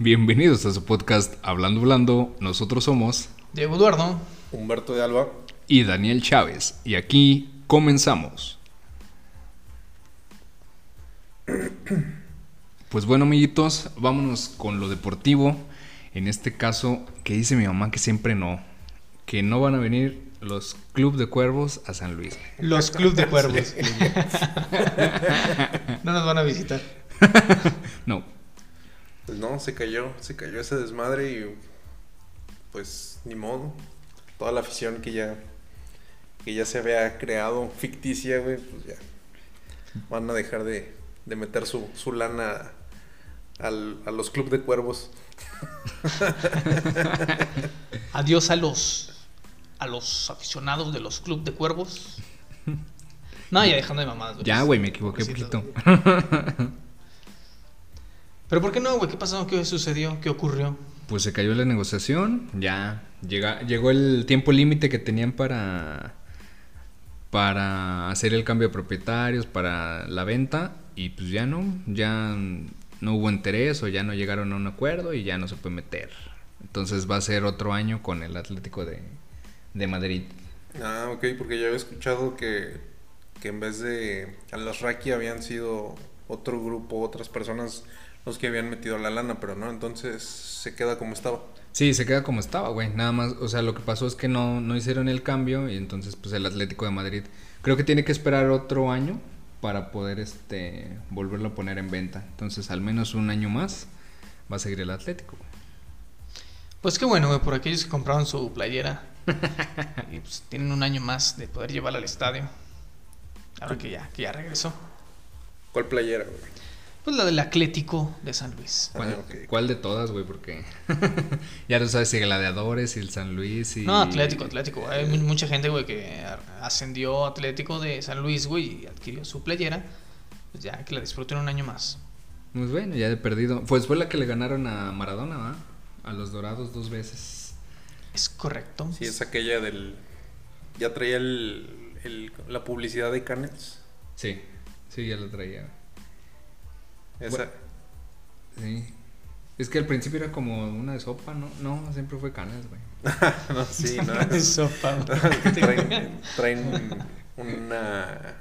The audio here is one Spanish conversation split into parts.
Bienvenidos a su podcast Hablando Blando. Nosotros somos Diego Eduardo. Humberto de Alba. y Daniel Chávez. Y aquí comenzamos. Pues bueno, amiguitos, vámonos con lo deportivo. En este caso, que dice mi mamá que siempre no. Que no van a venir los Club de Cuervos a San Luis. Los Club de Cuervos. no nos van a visitar. No, Pues no, se cayó, se cayó ese desmadre y pues ni modo. Toda la afición que ya que ya se había creado ficticia, güey, pues ya van a dejar de, de meter su, su lana al- a los club de cuervos. Adiós a los a los aficionados de los Club de Cuervos. No, ya dejando de mamadas. ya, güey, me equivoqué un poquito. Pero ¿por qué no, güey? ¿Qué pasó? ¿Qué sucedió? ¿Qué ocurrió? Pues se cayó la negociación, ya llega, llegó el tiempo límite que tenían para para hacer el cambio de propietarios, para la venta y pues ya no, ya no hubo interés o ya no llegaron a un acuerdo y ya no se puede meter. Entonces va a ser otro año con el Atlético de, de Madrid. Ah, ok, porque ya había escuchado que, que en vez de a los Raki habían sido otro grupo, otras personas los que habían metido la lana, pero no, entonces se queda como estaba. Sí, se queda como estaba, güey. Nada más, o sea, lo que pasó es que no, no hicieron el cambio y entonces pues el Atlético de Madrid creo que tiene que esperar otro año para poder este volverlo a poner en venta. Entonces, al menos un año más va a seguir el Atlético. güey. Pues qué bueno, güey, por aquellos que compraron su playera. y pues tienen un año más de poder llevarla al estadio. Ahora que ya, que ya regresó. ¿Cuál playera, güey? Pues la del Atlético de San Luis. ¿Cuál, Ah, cuál de todas, güey? Porque ya no sabes si Gladiadores, si el San Luis y No, Atlético, Atlético. Hay mu- mucha gente, güey, que ascendió a Atlético de San Luis, güey, y adquirió su playera. Pues ya que la disfruten un año más. Pues bueno, ya de perdido. Pues fue la que le ganaron a Maradona, ¿va? A los Dorados dos veces. Es correcto. Sí, es aquella del... Ya traía el, el- la publicidad de Canets. Sí, sí, ya lo traía. Esa. Bueno. Sí. Es que al principio era como una de sopa, ¿no? No, siempre fue canas, güey. no, sí, no. Es sopa, traen, traen una...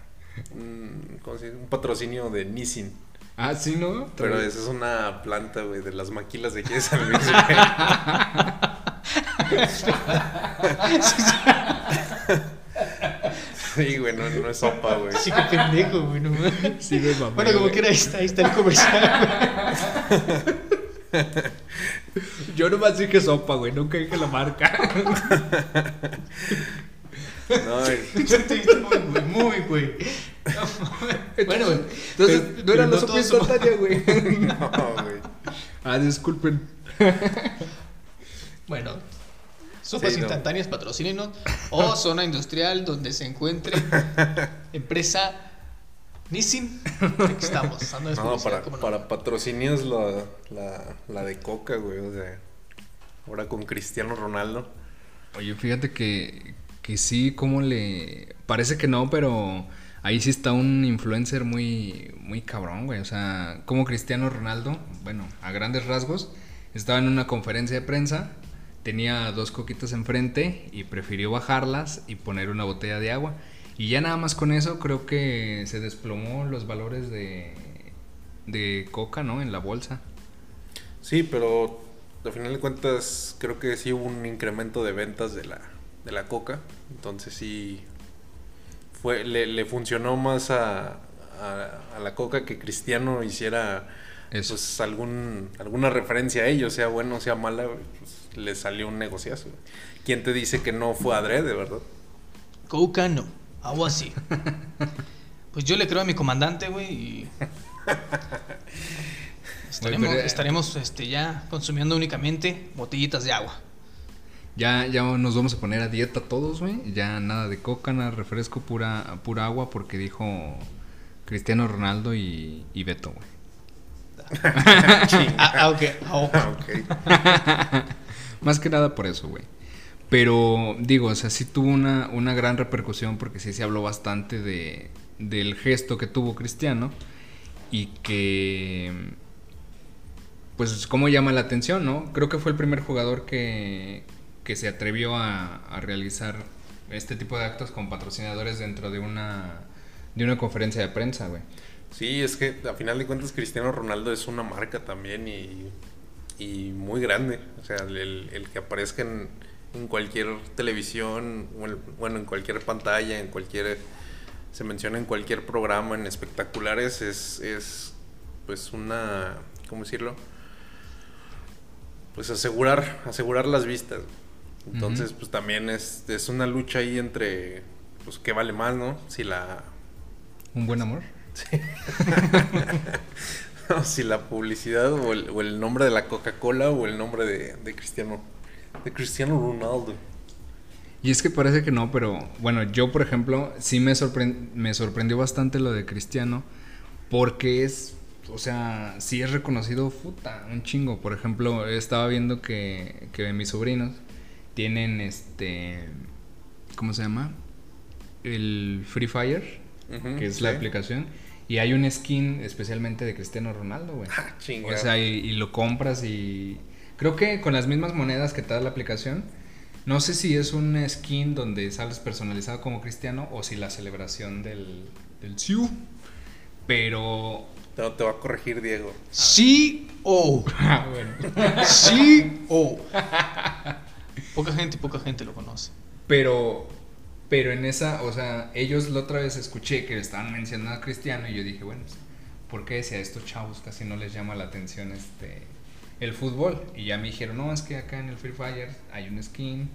Un, ¿cómo se dice? un patrocinio de Nissin. Ah, sí, ¿no? Pero esa es una planta, güey, de las maquilas de aquí de San Luis. güey. Sí, güey, no, no es sopa, güey. Sí, qué pendejo, güey. no. Sí, me mamé, Bueno, como güey. quiera, ahí está, ahí está el comercial, güey. Yo nomás dije sopa, güey. Nunca dije la marca. No, güey. muy, güey, muy, güey. Bueno, güey. Entonces, pero- no era pero la sopa instantánea, güey. No, güey. Ah, disculpen. Bueno, sopas Sí, no. instantáneas, patrocínenos. O zona industrial donde se encuentre empresa Nissin. Aquí estamos. No, para, ¿cómo no? para patrocinios la, la, la de Coca, güey. O sea, ahora con Cristiano Ronaldo. Oye, fíjate que, que sí, como le... Parece que no, pero ahí sí está un influencer muy, muy cabrón, güey. O sea, como Cristiano Ronaldo, bueno, a grandes rasgos, estaba en una conferencia de prensa, tenía dos coquitas enfrente y prefirió bajarlas y poner una botella de agua. Y ya nada más con eso creo que se desplomó los valores de, de coca, ¿no? En la bolsa. Sí, pero al final de cuentas creo que sí hubo un incremento de ventas de la, de la Coca. Entonces sí fue, le, le funcionó más a, a, a la Coca que Cristiano hiciera Eso. pues algún, alguna referencia a ello, sea bueno o sea mala, pues, le salió un negociazo. ¿Quién te dice que no fue adrede, verdad? Coca no, agua sí. Pues yo le creo a mi comandante, güey, y estaremos, pero- estaremos este, ya consumiendo únicamente botellitas de agua. Ya, ya nos vamos a poner a dieta todos, güey. Ya nada de coca, nada de refresco, pura, pura agua, porque dijo Cristiano Ronaldo y, y Beto, güey. Ah, ah, ok. ah, ok. Ah, ok. Más que nada por eso, güey. Pero digo, o sea, sí tuvo una, una gran repercusión porque sí se habló bastante de, del gesto que tuvo Cristiano y que pues, cómo llama la atención, ¿no? Creo que fue el primer jugador que, que se atrevió a, a realizar este tipo de actos con patrocinadores dentro de una, de una conferencia de prensa, güey. Sí, es que a final de cuentas Cristiano Ronaldo es una marca también y, y muy grande. O sea, el, el que aparezca en, en cualquier televisión, bueno, en cualquier pantalla, en cualquier... Se menciona en cualquier programa, en espectaculares, es, es pues una... ¿Cómo decirlo? Pues asegurar, asegurar las vistas. Entonces, pues también es, es una lucha ahí entre, pues, ¿qué vale más, no? Si la, Un buen amor. Si la publicidad o el, o el nombre de la Coca-Cola o el nombre de, de Cristiano. De Cristiano Ronaldo. Y es que parece que no, pero bueno, yo por ejemplo, sí me, me sorprendió bastante lo de Cristiano, porque es, o sea, sí es reconocido, puta, un chingo. Por ejemplo, estaba viendo que, que mis sobrinos tienen este, ¿cómo se llama? El Free Fire, que es la aplicación, y hay un skin especialmente de Cristiano Ronaldo, güey. Ah. O sea, y, y lo compras y... Creo que con las mismas monedas que te da la aplicación. No sé si es un skin donde sales personalizado como cristiano o si la celebración del, del Siu. Pero... No, te va a corregir Diego. Sí o. Ah, bueno. Sí o. Poca gente, poca gente lo conoce. Pero... Pero en esa, o sea, ellos la otra vez escuché que estaban mencionando a Cristiano y yo dije, bueno, ¿por qué si a estos chavos casi no les llama la atención este el fútbol? Y ya me dijeron, no, es que acá en el Free Fire hay un skin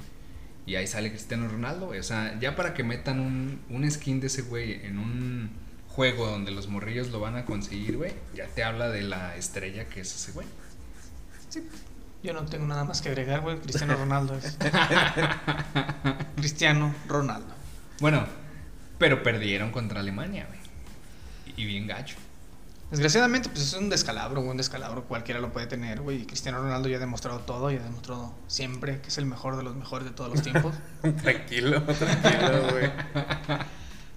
y ahí sale Cristiano Ronaldo. O sea, ya para que metan un, un skin de ese güey en un juego donde los morrillos lo van a conseguir, güey, ya te habla de la estrella que es ese güey. Yo no tengo nada más que agregar, güey. Cristiano Ronaldo es. Cristiano Ronaldo. Bueno, pero perdieron contra Alemania, güey. Y bien gacho. Desgraciadamente, pues es un descalabro. Un descalabro cualquiera lo puede tener, güey. Y Cristiano Ronaldo ya ha demostrado todo y ha demostrado siempre que es el mejor de los mejores de todos los tiempos. tranquilo, tranquilo, güey.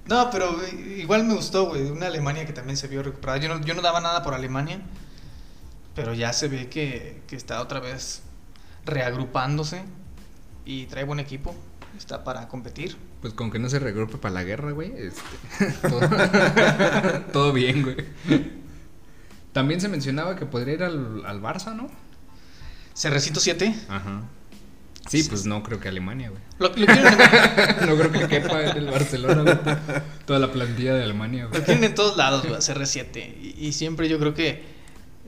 No, pero igual me gustó, güey. Una Alemania que también se vio recuperada. Yo no, yo no daba nada por Alemania, pero ya se ve que, que está otra vez reagrupándose y trae buen equipo. Está para competir. Pues con que no se regrupe para la guerra, güey. este, todo, todo bien, güey. También se mencionaba que podría ir al, al Barça, ¿no? Cerrecito 7. Ajá. Sí, pues no creo que Alemania, güey. Lo, lo en- No creo que quepa en el Barcelona, güey. Toda la plantilla de Alemania, güey. lo quieren en todos lados, güey, CR7. Y, y siempre yo creo que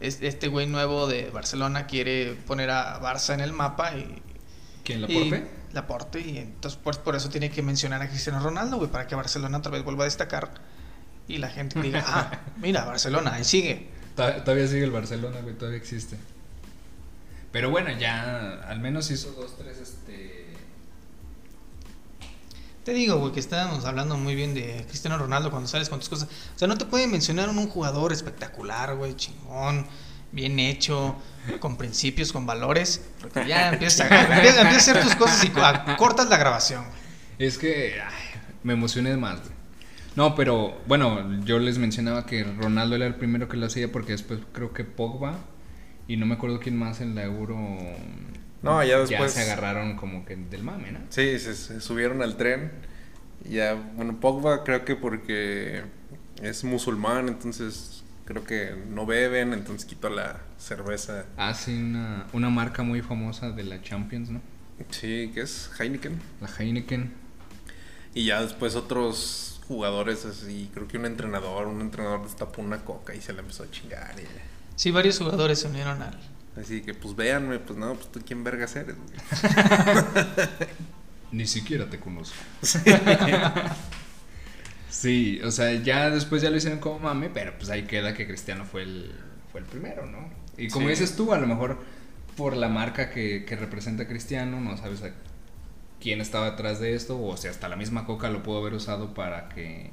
este güey nuevo de Barcelona quiere poner a Barça en el mapa y, ¿Quién, la Y- porte? Laporte, y entonces pues por eso tiene que mencionar a Cristiano Ronaldo, güey, para que Barcelona otra vez vuelva a destacar y la gente diga, ah, mira, Barcelona, ahí sigue. Todavía sigue el Barcelona, güey, todavía existe. Pero bueno, ya al menos hizo dos, tres, este... Te digo, güey, que estábamos hablando muy bien de Cristiano Ronaldo cuando sales con tus cosas. O sea, no te pueden mencionar un jugador espectacular, güey, chingón, bien hecho, con principios, con valores, porque ya empiezas a, empiezas, a hacer tus cosas y cortas la grabación. Es que ay, me emocioné más, güey. No, pero bueno, yo les mencionaba que Ronaldo era el primero que lo hacía porque después creo que Pogba y no me acuerdo quién más en la Euro. No, ya después- se agarraron como que del mame, ¿no? Sí, se, se subieron al tren. Y Ya, bueno, Pogba creo que porque es musulmán, entonces creo que no beben, entonces quitó la cerveza. Hace una, una marca muy famosa de la Champions, ¿no? Sí, que es Heineken. La Heineken. Y ya después otros jugadores así, creo que un entrenador, un entrenador destapó una coca y se la empezó a chingar. y- Sí, varios jugadores se unieron al... así que pues véanme, pues no, pues tú quién vergas eres. güey? Ni siquiera te conozco. sí, o sea, ya después ya lo hicieron como mame, pero pues ahí queda que Cristiano fue el, fue el primero, ¿no? Y como Sí. dices tú, a lo mejor por la marca que, que representa a Cristiano, no sabes a quién estaba atrás de esto, o sea, hasta la misma Coca lo pudo haber usado para que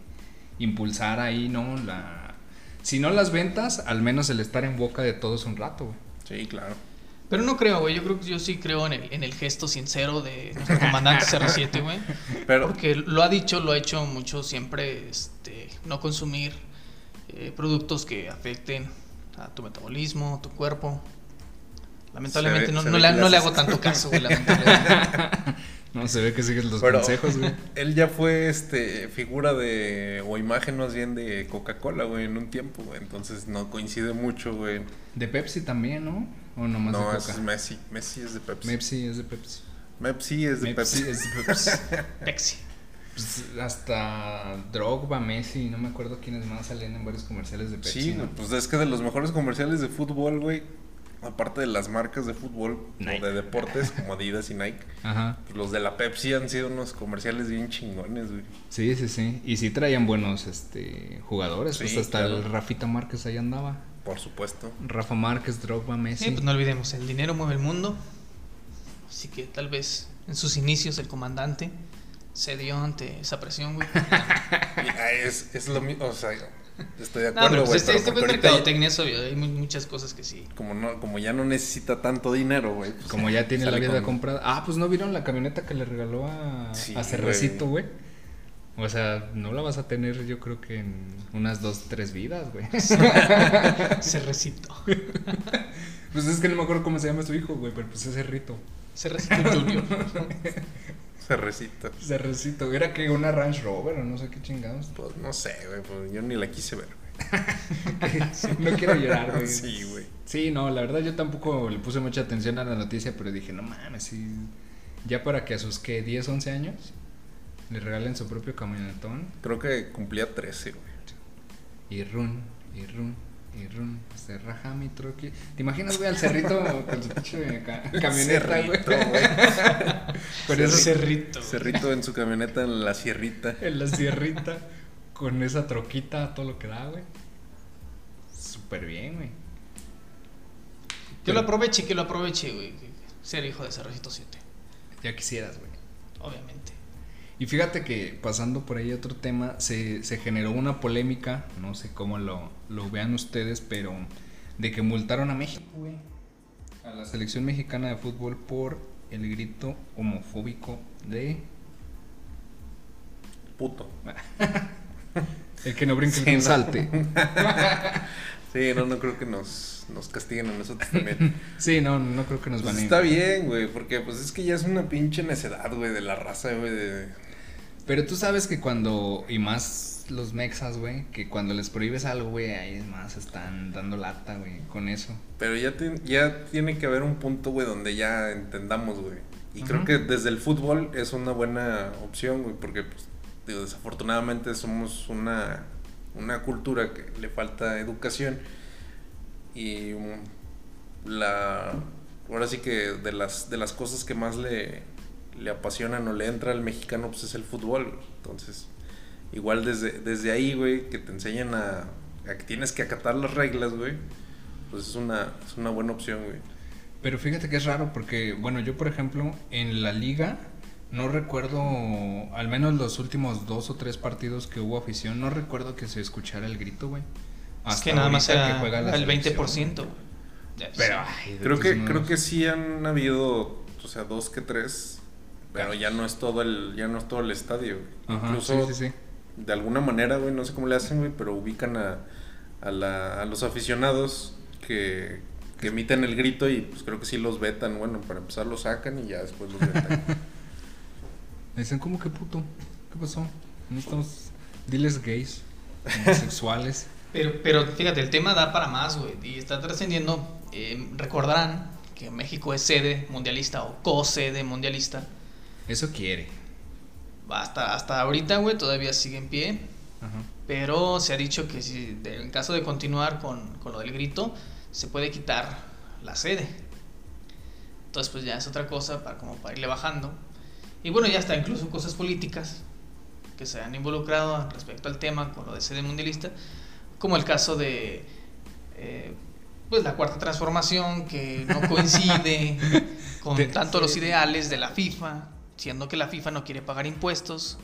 impulsara ahí, ¿no? La... Si no las ventas, al menos el estar en boca de todos un rato, güey. Sí, claro. Pero no creo, güey. Yo creo que yo sí creo en el, en el gesto sincero de nuestro comandante 07, güey. Pero Porque lo ha dicho, lo ha hecho mucho siempre, este, no consumir eh, productos que afecten a tu metabolismo, tu cuerpo. Lamentablemente ve- no, le, no le hago tanto caso, güey, lamentablemente. No, se ve que sigues los Pero consejos, güey. él ya fue este figura de o imagen más bien de Coca-Cola, güey, en un tiempo, güey. Entonces no coincide mucho, güey. De Pepsi también, ¿no? O nomás No, de Coca. es Messi. Messi es de Pepsi. Pepsi es de Pepsi. Pepsi es de Pepsi Pepsi. es de Pepsi. Pepsi. Pues, hasta Drogba, Messi, no me acuerdo quiénes más salían en varios comerciales de Pepsi. Sí, ¿no? pues es que de los mejores comerciales de fútbol, güey, aparte de las marcas de fútbol Nike. o de deportes como Adidas y Nike, Ajá. pues los de la Pepsi han sido unos comerciales bien chingones, güey. Sí, sí, sí. Y sí traían buenos este, jugadores. Sí, pues hasta claro. el Rafita Márquez ahí andaba. Por supuesto. Rafa Márquez, Drogba, Messi. Sí, pues no olvidemos, el dinero mueve el mundo. Así que tal vez en sus inicios el comandante cedió ante esa presión, güey. Ah, es, es lo mismo, o sea, estoy de No, acuerdo, pero güey. pues este, este ya- mercadotecnia, es obvio, hay mu- muchas cosas que sí. como, no, como ya no necesita tanto dinero, güey. pues, Como ya tiene la vida con- comprada. Ah, pues no vieron la camioneta que le regaló a, Sí, a Cerrecito, güey. O sea, no la vas a tener yo creo que en unas dos, tres vidas, güey. Cerrecito. pues es que no me acuerdo cómo se llama su hijo, güey, pero pues es Cerrito. Cerrecito Junior. Cerrecito. Cerrecito, era que una Range Rover o no sé qué chingados. Pues no sé, güey, pues yo ni la quise ver, güey. No quiero llorar, güey. Sí, güey. Sí, no, la verdad yo tampoco le puse mucha atención a la noticia, pero dije, no mames, sí. Ya para que a sus, ¿qué? 10, 11 años le regalen su propio camionetón. Creo que cumplía 13, güey. Y run, y run, y run. Se raja mi troque. ¿Te imaginas, güey, al cerrito con su pinche ca- camioneta, güey? Cerrito, güey. Con eso Cerrito. Cerrito en su camioneta en la sierrita. en la sierrita, con esa troquita, todo lo que da, güey. Súper bien, güey. Que lo aproveche, que lo aproveche, güey. Ser hijo de Cerrecito 7. Ya quisieras, güey. Obviamente. Y fíjate que pasando por ahí otro tema, se, se generó una polémica, no sé cómo lo, lo vean ustedes, pero de que multaron a México, güey. A la selección mexicana de fútbol por el grito homofóbico de... Puto. El que no brinque, el Sí, que no. salte. Sí, no, no creo que nos, nos castiguen a nosotros también. Sí, no, no creo que nos Pues van a está bien, güey, porque pues es que ya es una pinche necedad, güey, de la raza, güey, de... Pero tú sabes que cuando, y más los mexas, güey, que cuando les prohíbes algo, güey, ahí es más, están dando lata, güey, con eso. Pero ya, ti- ya tiene que haber un punto, güey, donde ya entendamos, güey. Y creo que desde el fútbol es una buena opción, güey, porque pues, digo, desafortunadamente somos una, una cultura que le falta educación. Y um, la ahora sí que de las, de las cosas que más le, le apasionan o le entra al mexicano, pues es el fútbol. güey. Entonces, igual desde, desde ahí, güey, que te enseñan a, a que tienes que acatar las reglas, güey, pues es una, es una buena opción, güey. Pero fíjate que es raro porque, bueno, yo por ejemplo, en la liga no recuerdo, al menos los últimos dos o tres partidos que hubo afición, no recuerdo que se escuchara el grito, güey. Es Hasta que nada más era que juega la el selección, 20%. güey. Ya, Pero, ay, Creo que, creo que sí han habido, o sea, dos que tres, pero ya no es todo el, ya no es todo el estadio. Ajá, Incluso sí, sí, sí. de alguna manera, güey, no sé cómo le hacen, güey, pero ubican a, a, la- a los aficionados que, que emiten el grito y pues creo que sí los vetan. Bueno, para empezar los sacan y ya después los vetan. Me dicen, ¿cómo que puto? ¿Qué pasó? No estamos... Diles gays, homosexuales. Pero, pero fíjate, el tema da para más, güey. Y está trascendiendo. eh, recordarán que México es sede mundialista o co-sede mundialista. Eso quiere. Hasta, hasta ahorita, güey, todavía sigue en pie. Ajá. Pero se ha dicho que si de- en caso de continuar con, con lo del grito, se puede quitar la sede. Entonces, pues ya es otra cosa para, como para irle bajando. Y bueno, ya está incluso cosas políticas que se han involucrado respecto al tema con lo de sede mundialista, como el caso de eh, pues la cuarta transformación que no coincide con tanto los ideales de la FIFA, siendo que la FIFA no quiere pagar impuestos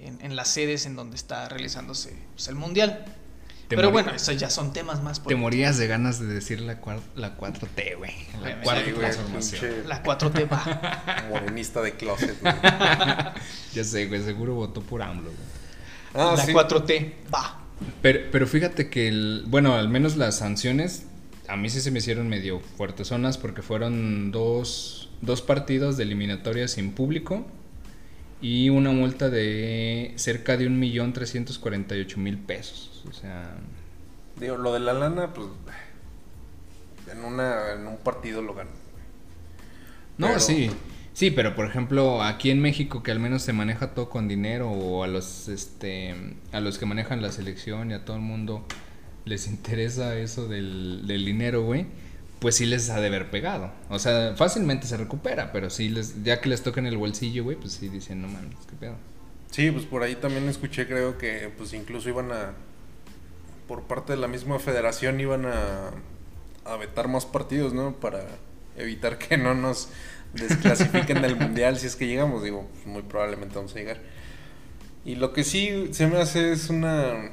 en, en las sedes en donde está realizándose pues, el mundial. Te Pero morí- bueno, eso ya son temas más Te políticos. morías de ganas de decir la, cuar- la 4T, güey. La cuarta Sí, transformación. pinche La 4T va. morenista de closet, güey. Ya sé, güey, seguro votó por AMLO, güey. Ah, la sí. 4T va. Pero, pero fíjate que, el, bueno, al menos las sanciones a mí sí se me hicieron medio fuertes zonas porque fueron dos, dos partidos de eliminatoria sin público y una multa de cerca de un millón trescientos cuarenta y ocho mil pesos. O sea, Digo, lo de la lana, pues. En, una, en un partido lo ganan. no, Pero- sí. Sí, pero por ejemplo, aquí en México que al menos se maneja todo con dinero o a los este a los que manejan la selección y a todo el mundo les interesa eso del, del dinero, güey, pues sí les ha de haber pegado. O sea, fácilmente se recupera, pero sí les ya que les toca en el bolsillo, güey, pues sí dicen, "No mames, qué pedo." Sí, pues por ahí también escuché, creo que pues incluso iban a, por parte de la misma federación iban a, a vetar más partidos, ¿no? Para evitar que no nos desclasifiquen del mundial si es que llegamos, digo, pues, muy probablemente vamos a llegar. Y lo que sí se me hace es una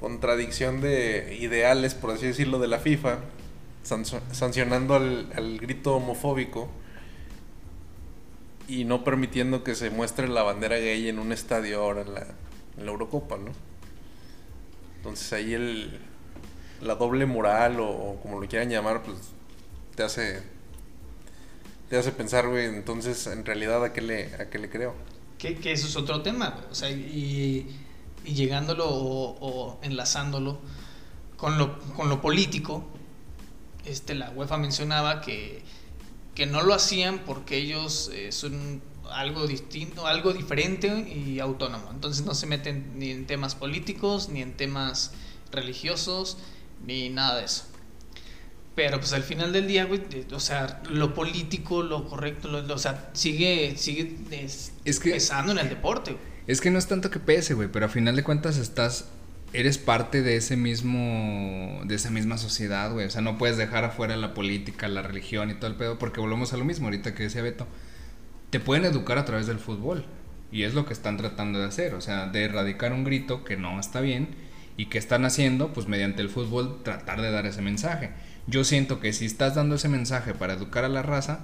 contradicción de ideales, por así decirlo, de la FIFA, sancionando al, grito homofóbico y no permitiendo que se muestre la bandera gay en un estadio ahora en la, Eurocopa, ¿no? Entonces ahí el, la doble moral o, como lo quieran llamar, pues te hace te hace pensar, güey, entonces en realidad a qué le, a qué le creo. Que, eso es otro tema, o sea, y, y llegándolo o, o enlazándolo con lo, con lo político, este, la UEFA mencionaba que, que no lo hacían porque ellos eh, son algo distinto, algo diferente y autónomo. Entonces no se meten ni en temas políticos, ni en temas religiosos, ni nada de eso. Pero pues al final del día, güey, o sea, lo político, lo correcto, lo- lo- o sea, sigue, sigue es- Es que- pesando en el deporte, güey. Es que no es tanto que pese, güey, pero a final de cuentas estás eres parte de ese mismo de esa misma sociedad, güey, o sea, no puedes dejar afuera la política, la religión y todo el pedo porque volvemos a lo mismo ahorita que decía Beto. Te pueden educar a través del fútbol y es lo que están tratando de hacer, o sea, de erradicar un grito que no está bien y que están haciendo, pues mediante el fútbol tratar de dar ese mensaje. Yo siento que si estás dando ese mensaje para educar a la raza,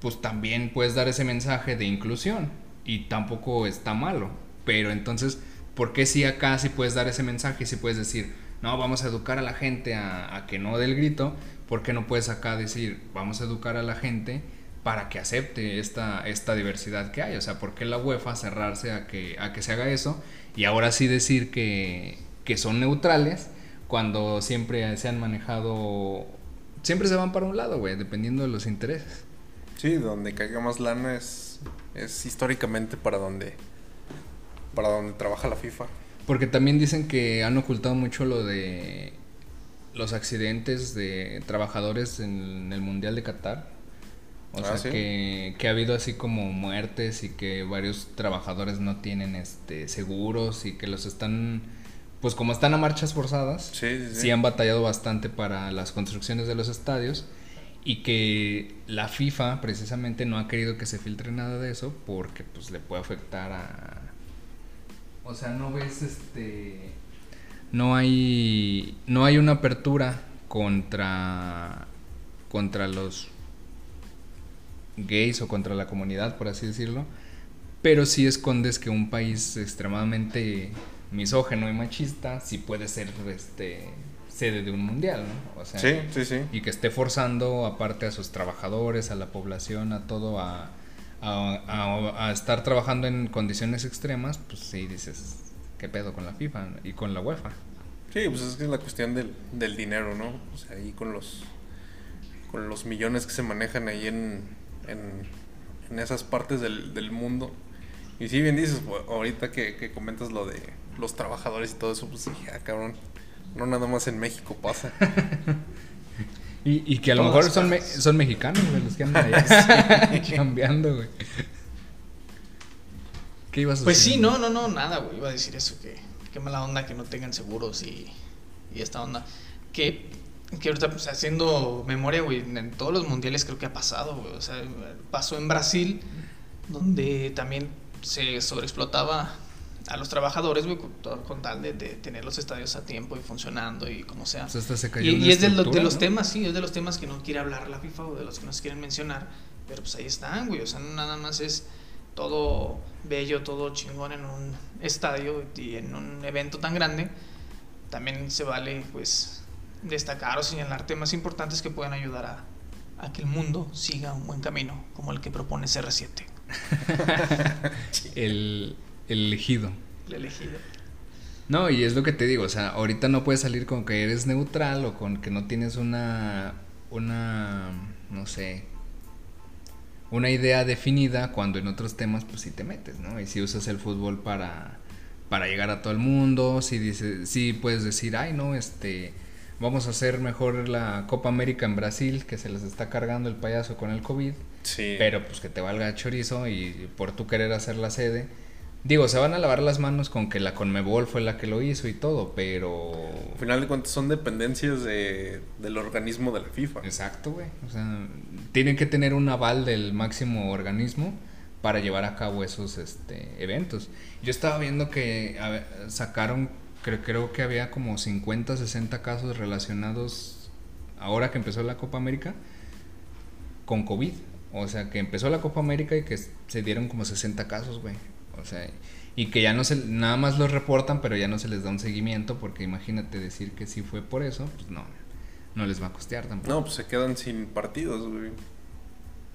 pues también puedes dar ese mensaje de inclusión y tampoco está malo. Pero entonces, ¿por qué si acá sí puedes dar ese mensaje si puedes decir, no, vamos a educar a la gente a, a que no dé el grito? ¿Por qué no puedes acá decir, vamos a educar a la gente para que acepte esta, esta diversidad que hay? O sea, ¿por qué la UEFA cerrarse a que, a que se haga eso? Y ahora sí decir que, que son neutrales cuando siempre se han manejado, siempre se van para un lado, güey, dependiendo de los intereses. Sí, donde caiga más lana es, es históricamente para donde para donde trabaja la FIFA. Porque también dicen que han ocultado mucho lo de los accidentes de trabajadores en el Mundial de Qatar. O Ah, sea, ¿sí? que, que ha habido así como muertes y que varios trabajadores no tienen este seguros y que los están, pues como están a marchas forzadas, Sí, sí, sí. sí han batallado bastante para las construcciones de los estadios y que la FIFA precisamente no ha querido que se filtre nada de eso porque pues le puede afectar a o sea, no ves este no hay no hay una apertura contra contra los gays o contra la comunidad, por así decirlo, pero sí escondes que un país extremadamente misógeno y machista sí puede ser este sede de un mundial, ¿no? O sea, Sí, sí, sí. y que esté forzando aparte a sus trabajadores, a la población, a todo a, a, a- a estar trabajando en condiciones extremas, pues sí dices, ¿qué pedo con la FIFA y con la UEFA? Sí, pues es que es la cuestión del, del dinero, ¿no? O sea, ahí con los con los millones que se manejan ahí en, en, en esas partes del, del mundo. Y sí, bien dices, pues, ahorita que, que comentas lo de los trabajadores y todo eso, pues dije, ah, cabrón, no nada más en México pasa. Y, y que a lo mejor son, me- son mexicanos, güey, los que andan allá cambiando, güey. ¿Qué ibas a Pues decir? sí, no, no, no, nada, güey. Iba a decir eso, que qué mala onda que no tengan seguros y, y esta onda. Que, que ahorita, pues haciendo memoria, güey, en todos los mundiales creo que ha pasado, güey. O sea, pasó en Brasil, donde también se sobreexplotaba a los trabajadores, güey, con, con tal de, de tener los estadios a tiempo y funcionando y como sea. Pues hasta se cayó Y, es de, lo- de los ¿no? temas, sí, es de los temas que no quiere hablar la FIFA o de los que no se quieren mencionar, pero pues ahí están, güey, o sea, no nada más es todo bello, todo chingón en un estadio y en un evento tan grande, también se vale, pues, destacar o señalar temas importantes que puedan ayudar a, a que el mundo siga un buen camino, como el que propone CR7, El, el elegido. el elegido. No, y es lo que te digo, o sea, ahorita no puedes salir con que eres neutral o con que no tienes una, una, no sé, una idea definida cuando en otros temas pues sí te metes, ¿no? Y si usas el fútbol para, para llegar a todo el mundo, si dices, sí puedes decir, ay no, este, vamos a hacer mejor la Copa América en Brasil, que se les está cargando el payaso con el COVID, Sí. pero pues que te valga chorizo y por tú querer hacer la sede. Digo, se van a lavar las manos con que la Conmebol fue la que lo hizo y todo, pero... Al final de cuentas son dependencias de, del organismo de la FIFA. Exacto, güey. O sea, tienen que tener un aval del máximo organismo para llevar a cabo esos este, eventos. Yo estaba viendo que a sacaron, creo, creo que había como 50, 60 casos relacionados, ahora que empezó la Copa América, con COVID. O sea, que empezó la Copa América y que se dieron como 60 casos, güey. O sea, y que ya no se, nada más los reportan, pero ya no se les da un seguimiento, porque imagínate decir que sí fue por eso, pues no, no les va a costear tampoco. No, pues se quedan sin partidos, güey.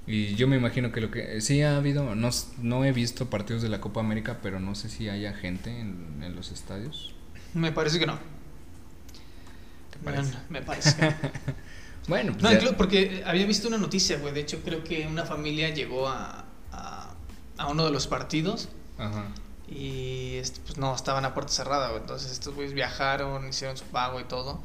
Y yo me imagino que lo que sí ha habido, no, no he visto partidos de la Copa América, pero no sé si haya gente en, en los estadios. Me parece que no. ¿Te parece? Me parece que no. Bueno, pues No, ya- inclu- porque había visto una noticia, güey. De hecho, creo que una familia llegó a, a, a uno de los partidos Ajá. y este, pues no, estaban a puerta cerrada, güey. Entonces estos güeyes viajaron, hicieron su pago y todo.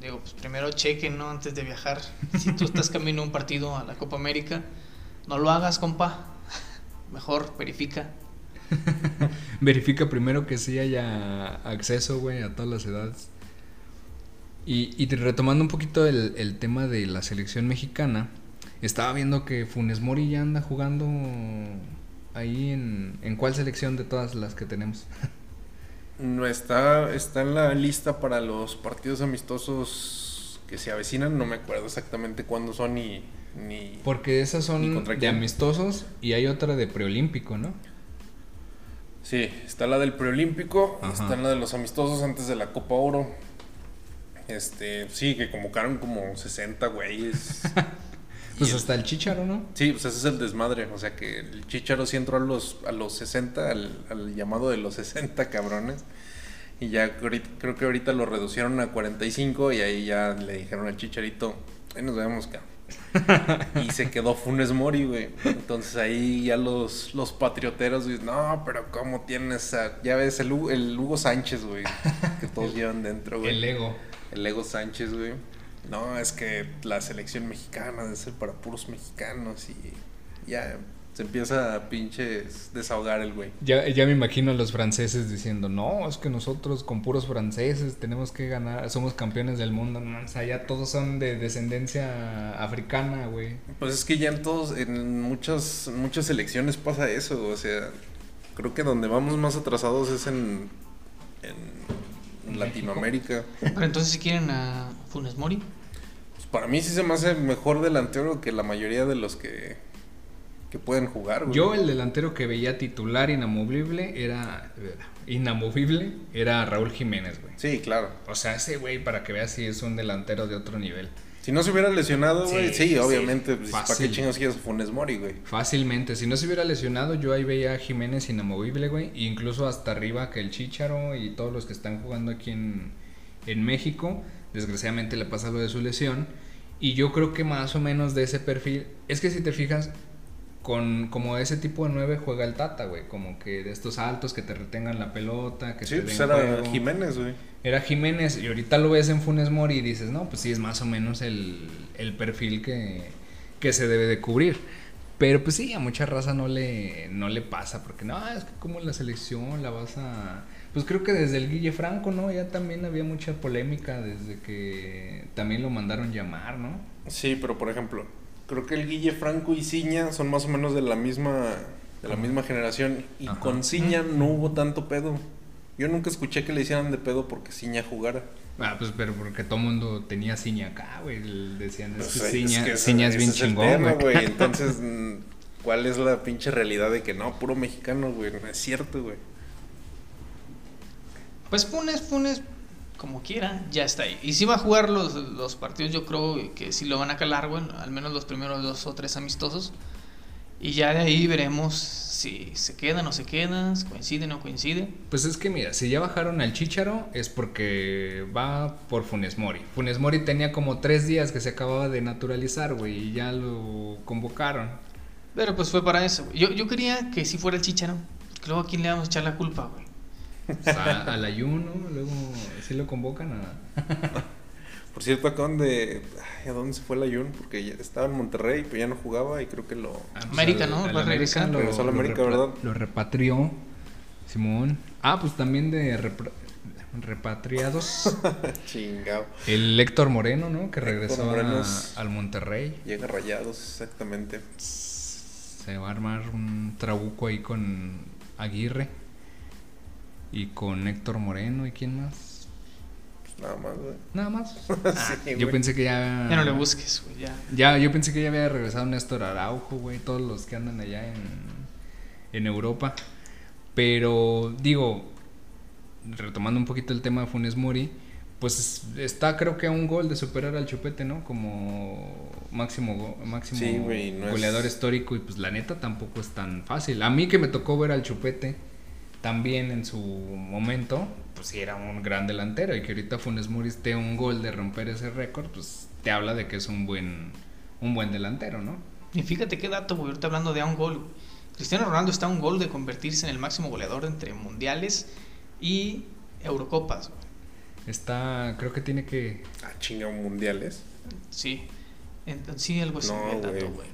Digo, pues primero chequen, ¿no? Antes de viajar. Si tú estás camino a un partido a la Copa América, no lo hagas, compa. Mejor verifica. Verifica primero que sí haya acceso, güey, a todas las edades. Y, y retomando un poquito el, el tema de la selección mexicana, estaba viendo que Funes Mori ya anda jugando ahí en, en cuál selección de todas las que tenemos. No está, está en la lista para los partidos amistosos que se avecinan. No me acuerdo exactamente cuándo son ni. ni... Porque esas ¿Y son de amistosos y hay otra de preolímpico, ¿no? Sí, está la del preolímpico, Ajá. está la de los amistosos antes de la Copa Oro. Este, sí, que convocaron como 60 güeyes. Pues hasta el Chicharo, ¿no? Sí, pues ese es el desmadre. O sea que el Chicharo sí entró a los, a los 60, al, al llamado de los 60 cabrones. Y ya creo que ahorita lo reducieron a 45 y ahí ya le dijeron al Chicharito, ahí nos vemos, cabrón. y se quedó Funes Mori, güey. Entonces ahí ya los, los patrioteros dicen, no, pero ¿cómo tienes a... Ya ves, el, Hugo- el Hugo Sánchez, güey. Que todos llevan dentro, güey. El ego. El Ego Sánchez, güey. No, es que la selección mexicana debe ser para puros mexicanos y ya se empieza a pinches desahogar el güey. Ya, ya me imagino a los franceses diciendo, no, es que nosotros con puros franceses tenemos que ganar, somos campeones del mundo, no, o sea, ya todos son de descendencia africana, güey. Pues es que ya en todos, en muchas, muchas selecciones pasa eso, o sea, creo que donde vamos más atrasados es en, en Latinoamérica. Pero entonces si quieren a Funes Mori. Pues para mí sí se me hace mejor delantero que la mayoría de los que, que pueden jugar, güey. Yo el delantero que veía titular inamovible era, inamovible, era Raúl Jiménez, güey. Sí, claro. O sea, ese güey, para que veas si es un delantero de otro nivel. Si no se hubiera lesionado, güey, Sí, sí, sí, obviamente, pues, ¿para qué chingos quieres a Funes Mori, güey? Fácilmente, si no se hubiera lesionado, yo ahí veía a Jiménez inamovible, güey. e Incluso hasta arriba que el Chicharo y todos los que están jugando aquí en, en México. Desgraciadamente le pasa lo de su lesión. Y yo creo que más o menos de ese perfil. Es que si te fijas, con como ese tipo de nueve juega el Tata, güey. Como que de estos altos que te retengan la pelota, que Sí, te pues era juego. Jiménez, güey. Era Jiménez y ahorita lo ves en Funes Mori y dices, no, pues sí es más o menos el, el perfil que, que se debe de cubrir. Pero pues sí, a mucha raza no le, no le pasa, porque no, es que como la selección la vas a... Pues creo que desde el Guille Franco, ¿no? Ya también había mucha polémica desde que también lo mandaron llamar, ¿no? Sí, pero por ejemplo, creo que el Guille Franco y Ciña son más o menos de la misma de la misma generación y Ajá. con Ciña no hubo tanto pedo. Yo nunca escuché que le hicieran de pedo porque Ciña jugara. Ah, pues pero porque todo mundo tenía ciña acá, güey. Decían, es Pues, que es ciña, que ciña es ese bien el chingón, güey. Entonces, ¿cuál es la pinche realidad de que no, puro mexicano, güey? No es cierto, güey. Pues Funes, Funes, como quiera, ya está ahí. Y si va a jugar los, los partidos, yo creo que sí lo van a calar, güey, al menos los primeros dos o tres amistosos. Y ya de ahí veremos si se queda o no se queda, si coincide o no coincide. Pues es que mira, si ya bajaron al Chicharo es porque va por Funes Mori. Funes Mori tenía como tres días que se acababa de naturalizar, güey, y ya lo convocaron. Pero pues fue para eso. güey. Yo, yo quería que si fuera el Chicharo. Porque luego a quién le vamos a echar la culpa, güey. O sea, al ayuno, luego sí lo convocan a... Por cierto, acaban de. ay, ¿A dónde se fue el Ayun? Porque ya estaba en Monterrey, pero ya no jugaba y creo que lo. a- América, al- ¿no? Va a regresar. América Regresó América, ¿verdad? Lo repatrió Simón. Ah, pues también de repra- repatriados. Chingado. El Héctor Moreno, ¿no? Que regresó a- al Monterrey. Llega rayados, exactamente. Se va a armar un trabuco ahí con Aguirre. Y con Héctor Moreno. ¿Y quién más? Nada más, güey. Nada más. Sí, Yo pensé que ya. Ya no le busques, güey, ya. Ya, yo pensé que ya había regresado Néstor Araujo, güey. Todos los que andan allá en, en Europa. Pero, digo, retomando un poquito el tema de Funes Mori, pues está creo que a un gol de superar al Chupete, ¿no? Como máximo, máximo Sí, güey, no es- goleador histórico. Y pues la neta tampoco es tan fácil. A mí que me tocó ver al Chupete también en su momento, pues sí era un gran delantero. Y que ahorita Funes Mori esté un gol de romper ese récord, pues te habla de que es un buen, un buen delantero, ¿no? Y fíjate qué dato, güey, ahorita hablando de a un gol. Cristiano Ronaldo está a un gol de convertirse en el máximo goleador entre mundiales y Eurocopas, güey. Está, creo que tiene que... Ah, chingado, mundiales. Sí. Entonces, sí, algo así. No, el dato, güey. güey.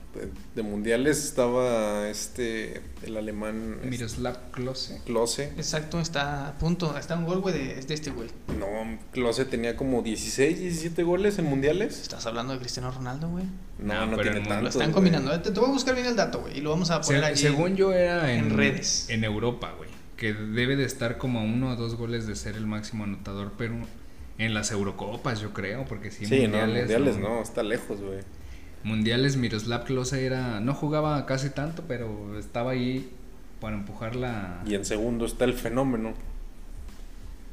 De, mundiales estaba este. El alemán. Miroslav Klose. Klose. Exacto, está a punto. Está un gol, güey, de, de este güey. No, Klose tenía como 16, 17 goles en mundiales. Estás hablando de Cristiano Ronaldo, güey. No, No, tiene en- tanto. Lo están combinando. Te, te voy a buscar bien el dato, güey. Y lo vamos a poner Se- allí. según yo era en, en redes. En Europa, güey. Que debe de estar como a uno o dos goles de ser el máximo anotador, pero en las Eurocopas, yo creo, porque sí, Sí, no, mundiales no, está lejos, güey. Mundiales Miroslav Klose era... No jugaba casi tanto, pero estaba ahí para empujar la... Y en segundo está el fenómeno,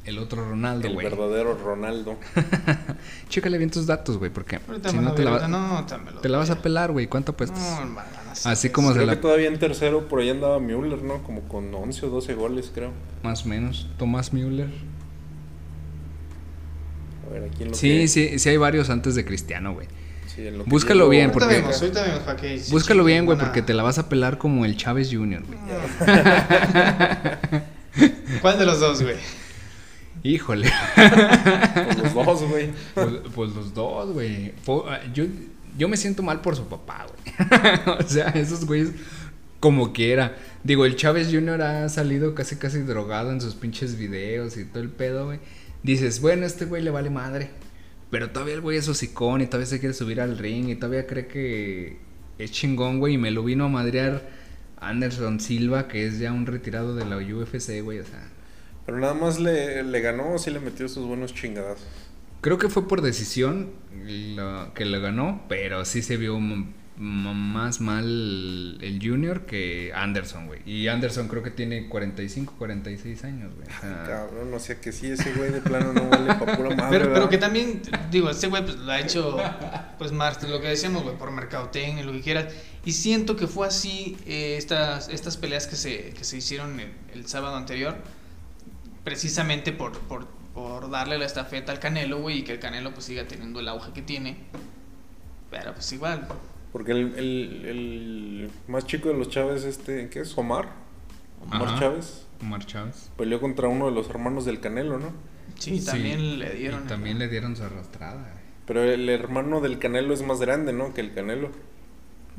el otro Ronaldo, el verdadero Ronaldo. Chécale bien tus datos, güey, porque Ahorita si no te la, va- no, te vas a pelar, güey. ¿Cuánto apuestas? No, hermano, Así como se Creo la... que todavía en tercero por ahí andaba Müller, ¿no? Como con 11 o 12 goles, creo. Más o menos. Tomás Müller. A ver, aquí en lo Sí, que... sí, sí hay varios antes de Cristiano, güey. Sí, lo Búscalo bien, Ahorita porque- vemos, ahorita vemos para que se Búscalo bien, güey, porque te la vas a pelar como el Chávez Jr., güey. ¿Cuál de los dos, güey? Híjole. Pues los dos, güey. Pues, pues los dos, güey. Ah, Yo, yo me siento mal por su papá, güey. o sea, esos güeyes, como quiera. Digo, el Chávez Jr. ha salido casi, casi drogado en sus pinches videos y todo el pedo, güey. Dices, bueno, este güey le vale madre. Pero todavía el güey es hocicón y todavía se quiere subir al ring y todavía cree que es chingón, güey. Y me lo vino a madrear Anderson Silva, que es ya un retirado de la UFC, güey. O sea, Pero nada más le, le ganó o sí le metió sus buenos chingadazos. Creo que fue por decisión que le ganó, pero sí se vio m- más mal el Junior que Anderson, güey. Y Anderson creo que tiene 45, 46 años, güey. O sea, Cabrón, o sea que sí, ese güey de plano no vale pa' pura madre. Pero, pero que también, digo, este güey pues, lo ha hecho, pues más lo que decíamos, güey, por mercadotecnia, lo que quieras. Y siento que fue así eh, estas, estas peleas que se, que se hicieron el, el sábado anterior, precisamente por, por, por darle la estafeta al Canelo, güey, y que el Canelo pues siga teniendo el auge que tiene. Pero pues igual, Porque el, el, el más chico de los Chávez, este, ¿qué es? Omar. Omar Ajá. Chávez. Omar Chávez. Peleó contra uno de los hermanos del Canelo, ¿no? sí, Sí, también le dieron. Y también le dieron su arrastrada. Pero el hermano del Canelo es más grande, ¿no? Que el Canelo.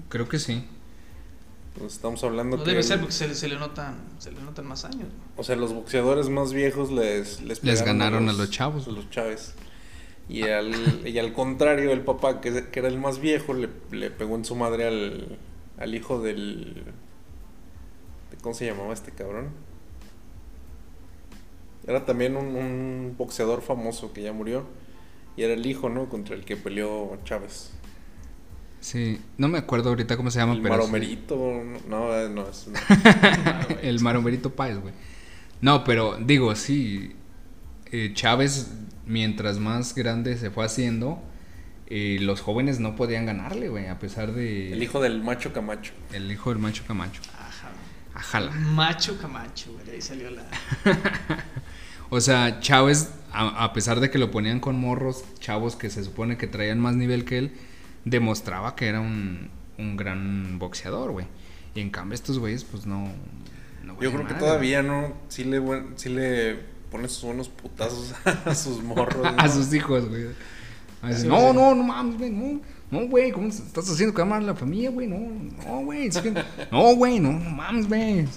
Creo que sí. Entonces, estamos hablando No que... debe ser porque se, le- se le notan, se le notan más años. O sea, los boxeadores más viejos les... Les, Les ganaron a los chavos. A los Chávez. Y al, y al contrario, el papá, que, que era el más viejo, le, le pegó en su madre al, al hijo del... de- ¿Cómo se llamaba este cabrón? Era también un, un boxeador famoso que ya murió. Y era el hijo, ¿no? Contra el que peleó Chávez. Sí, no me acuerdo ahorita cómo se llama, el pero... sí. Maromerito. No, eh, no, es... el Maromerito Páez, güey. No, pero digo, sí. Eh, Chávez, mientras más grande se fue haciendo, eh, los jóvenes no podían ganarle, güey, a pesar de... El hijo del macho Camacho. El hijo del macho Camacho. Ajá. Ajala. Macho Camacho, güey. de Ahí salió la. O sea, Chávez, a, a pesar de que lo ponían con morros, chavos que se supone que traían más nivel que él, demostraba que era un, un gran boxeador, güey. Y en cambio estos güeyes, pues no... no Yo creo que todavía, ¿no? Sí le, buen- sí le pone sus buenos putazos a sus morros. güey. ¿no? A sus hijos, güey. A veces, Sí, no, sí. no, no mames, güey, no. No, güey, ¿cómo estás haciendo que amar a la familia, güey? No, no, güey. es que- No, güey, no, no mames, güey.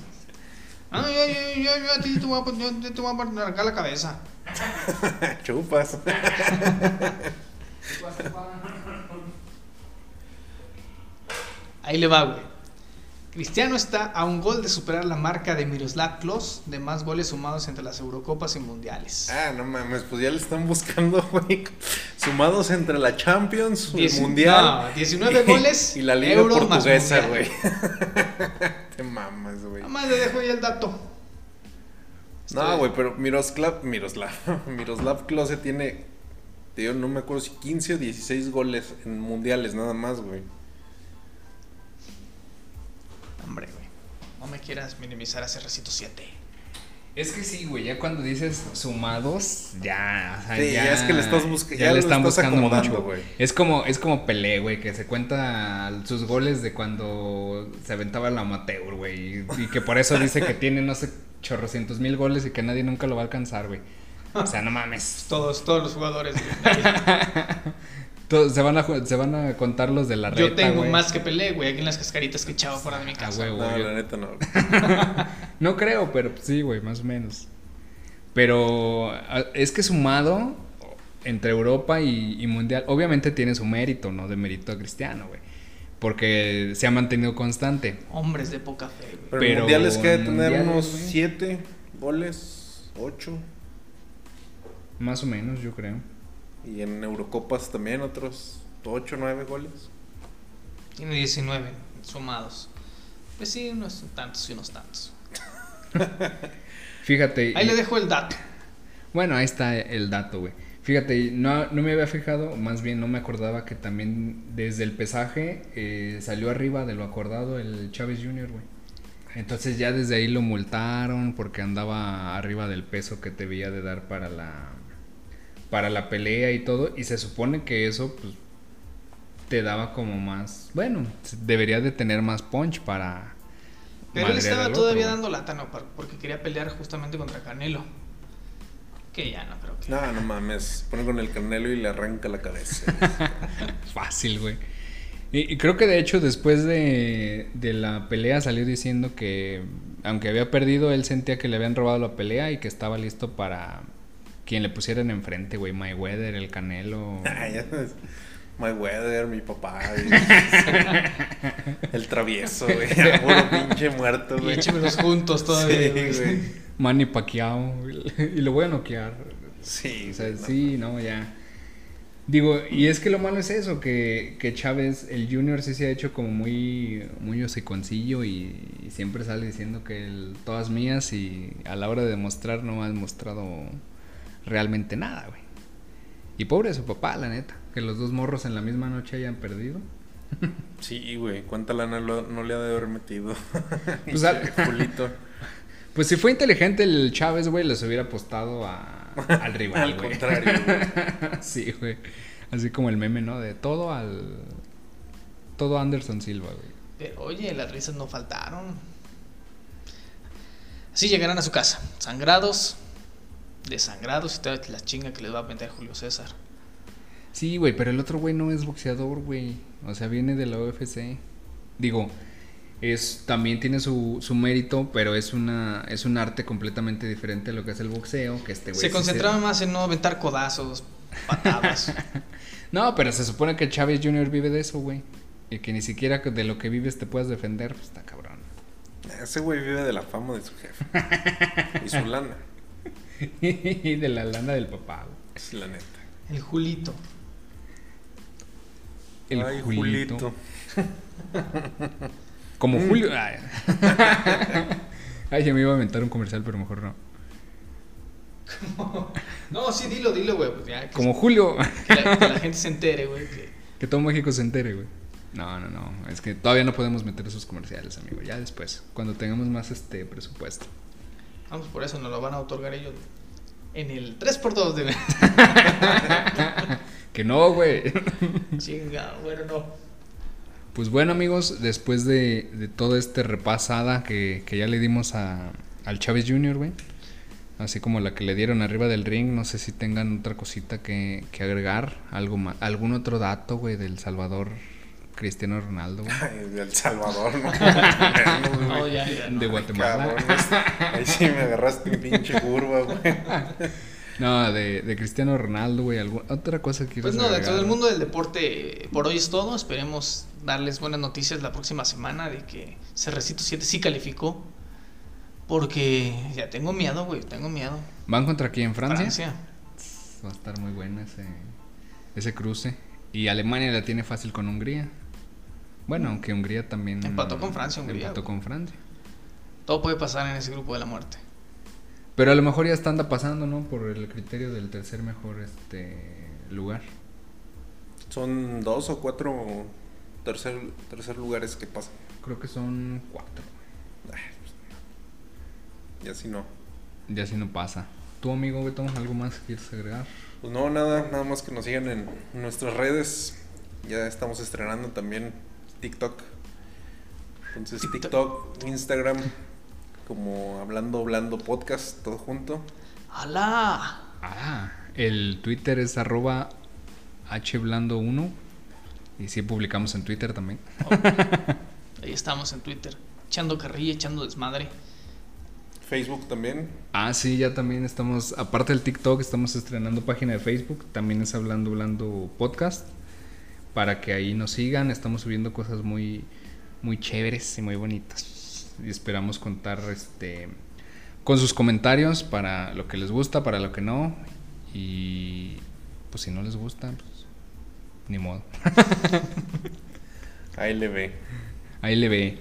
Ah, yo, yo, yo, yo a ti te voy a, yo te voy a arrancar la cabeza. Chupas. Ahí le va, güey. Cristiano está a un gol de superar la marca de Miroslav Klose de más goles sumados entre las Eurocopas y Mundiales. Ah, no mames, pues ya le están buscando, güey. Sumados entre la Champions, el Dieci- Mundial. no, 19 goles, Y la Liga Euro Portuguesa, güey. Te mamas, güey. Nada más le dejo ahí el dato. No, güey, pero Miroslav, Miroslav, Miroslav Klose tiene, te digo, no me acuerdo si 15 o 16 goles en mundiales, nada más, güey. Hombre, güey. No me quieras minimizar a CR107. Es que sí, güey, ya cuando dices sumados, ya, o sea, Sí, ya es que le estás busca- ya le están estás buscando mucho. güey. Es como, es como Pelé, güey, que se cuenta sus goles de cuando se aventaba el amateur, güey, y, y que por eso dice que tiene, no sé, chorrocientos mil goles y que nadie nunca lo va a alcanzar, güey. O sea, no mames. Todos, todos los jugadores. güey. Todos- se, van a, se van a contar los de la reta, Yo tengo más que Pelé, güey, aquí en las cascaritas que echaba fuera de mi Ah, casa. huevo. No, yo- la neta no. No creo, pero sí, güey, más o menos. Pero a- es que sumado entre Europa y, y Mundial, obviamente tiene su mérito, ¿no? De mérito cristiano, güey. Porque se ha mantenido constante. Hombres de poca fe, güey. Pero, Pero mundiales que en tener mundiales, unos güey. 7 goles, 8. Más o menos, yo creo. Y en Eurocopas también otros 8, 9 goles. Tiene 19 sumados. Pues sí, unos tantos y unos tantos. Fíjate. Ahí y- le dejo el dato. Bueno, ahí está el dato, güey. Fíjate, no, no me había fijado, más bien no me acordaba que también desde el pesaje eh, salió arriba de lo acordado el Chávez Jr., güey. Entonces ya desde ahí lo multaron porque andaba arriba del peso que te debía de dar para la para la pelea y todo y se supone que eso pues te daba como más, bueno, debería de tener más punch para Pero él estaba todavía otro, dando lata, ¿no? Por- Porque quería pelear justamente contra Canelo. Que ya no creo que. No, no mames. Pone con el canelo y le arranca la cabeza. Fácil, güey. Y, y creo que de hecho después de, de la pelea salió diciendo que aunque había perdido, él sentía que le habían robado la pelea y que estaba listo para quien le pusieran enfrente, güey. Mayweather, el Canelo. My weather, mi papá. el travieso, güey. Puro pinche muerto, güey. échemelos juntos todavía. Sí, güey. Manny Pacquiao. Y lo voy a noquear. Sí, O sea, no. sí, no, ya. Digo, y es que lo malo es eso, que, que Chávez, el Junior sí se ha hecho como muy, muy hociconcillo y, y siempre sale diciendo que el- todas mías y a la hora de demostrar no ha demostrado realmente nada, güey. Y pobre de su papá, la neta, que los dos morros en la misma noche hayan perdido. Sí, güey. ¿Cuánta lana lo- no le ha de haber metido? Pues, al-. Pues si fue inteligente el Chávez, güey, les hubiera apostado a, al rival, Al güey. contrario, güey. sí, güey. Así como el meme, ¿no? De todo al... Todo Anderson Silva, güey. Pero oye, las risas no faltaron. Así llegarán a su casa, sangrados, desangrados y toda la chinga que les va a meter Julio César. Sí, güey, pero el otro güey no es boxeador, güey. O sea, viene de la UFC. Digo, es también tiene su, su mérito, pero es una es un arte completamente diferente a lo que es el boxeo, que este güey Se sí concentraban más en no aventar codazos, patadas. No, pero se supone que Chávez Jr. vive de eso, güey. Y que ni siquiera de lo que vives te puedas defender, pues está cabrón. Ese güey vive de la fama de su jefe. Y su lana. Y de la lana del papá, güey. Es la neta. El Julito. El Ay, Julito. Como Mm. Julio. Ay. Ay, ya me iba a inventar un comercial, pero mejor no. No, sí, dilo, dilo, güey. Pues ya, Como Julio. que la, que la gente se entere, güey. que- Que todo México se entere, güey. No, no, no. Es que todavía no podemos meter esos comerciales, amigo. Ya después, cuando tengamos más este presupuesto. Vamos, por eso nos lo van a otorgar ellos en el 3x2 de... Que no, güey. Chinga, bueno, no. Pues bueno, amigos, después de, de toda esta repasada que, que ya le dimos a, al Chávez Jr., güey. Así como la que le dieron arriba del ring, no sé si tengan otra cosita que, que agregar. Algo más, algún otro dato, güey, del Salvador Cristiano Ronaldo. Ay, de El Salvador, ¿no? No, ya, ya. no. De Guatemala. Cabrón, ahí sí me agarraste en pinche curva, güey. No, de, de Cristiano Ronaldo, güey. Otra cosa que Pues no, dentro agregar? del mundo del deporte, por hoy es todo. Esperemos darles buenas noticias la próxima semana de que Cerrecito 7 sí calificó. Porque ya tengo miedo, güey, tengo miedo. ¿Van contra quién? ¿Francia? Francia. Va a estar muy bueno ese, ese cruce. Y Alemania la tiene fácil con Hungría. Bueno, aunque Hungría también... Empató con Francia, Hungría, Empató con Francia. Todo puede pasar en ese grupo de la muerte. Pero a lo mejor ya está anda pasando, ¿no? Por el criterio del tercer mejor este lugar. Son dos o cuatro tercer, tercer lugares que pasan. Creo que son cuatro. Ay, pues, Y así no. Ya si no pasa. ¿Tu amigo Beto, algo más que quieres agregar? Pues no, nada, nada más que nos sigan en nuestras redes. Ya estamos estrenando también TikTok. Entonces TikTok. TikTok, Instagram, como hablando, hablando podcast, todo junto. ¡Hala! Ah, el Twitter es arroba hblando1. Y sí publicamos en Twitter también. Ahí estamos en Twitter, echando carrilla, echando desmadre. Facebook también. Ah, sí, ya también estamos, aparte del TikTok, estamos estrenando página de Facebook, también es Hablando Hablando Podcast, para que ahí nos sigan, estamos subiendo cosas muy, muy chéveres y muy bonitas. Y esperamos contar este con sus comentarios para lo que les gusta, para lo que no. Y pues si no les gusta, pues ni modo. Ahí le ve. Ahí le ve.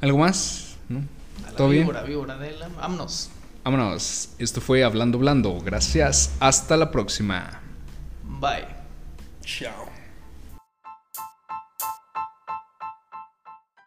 ¿Algo más? ¿No? A la ¿Todo bien? víbora, víbora de la... Vámonos. Vámonos. Esto fue Hablando Blando. Gracias. Hasta la próxima. Bye. Chao.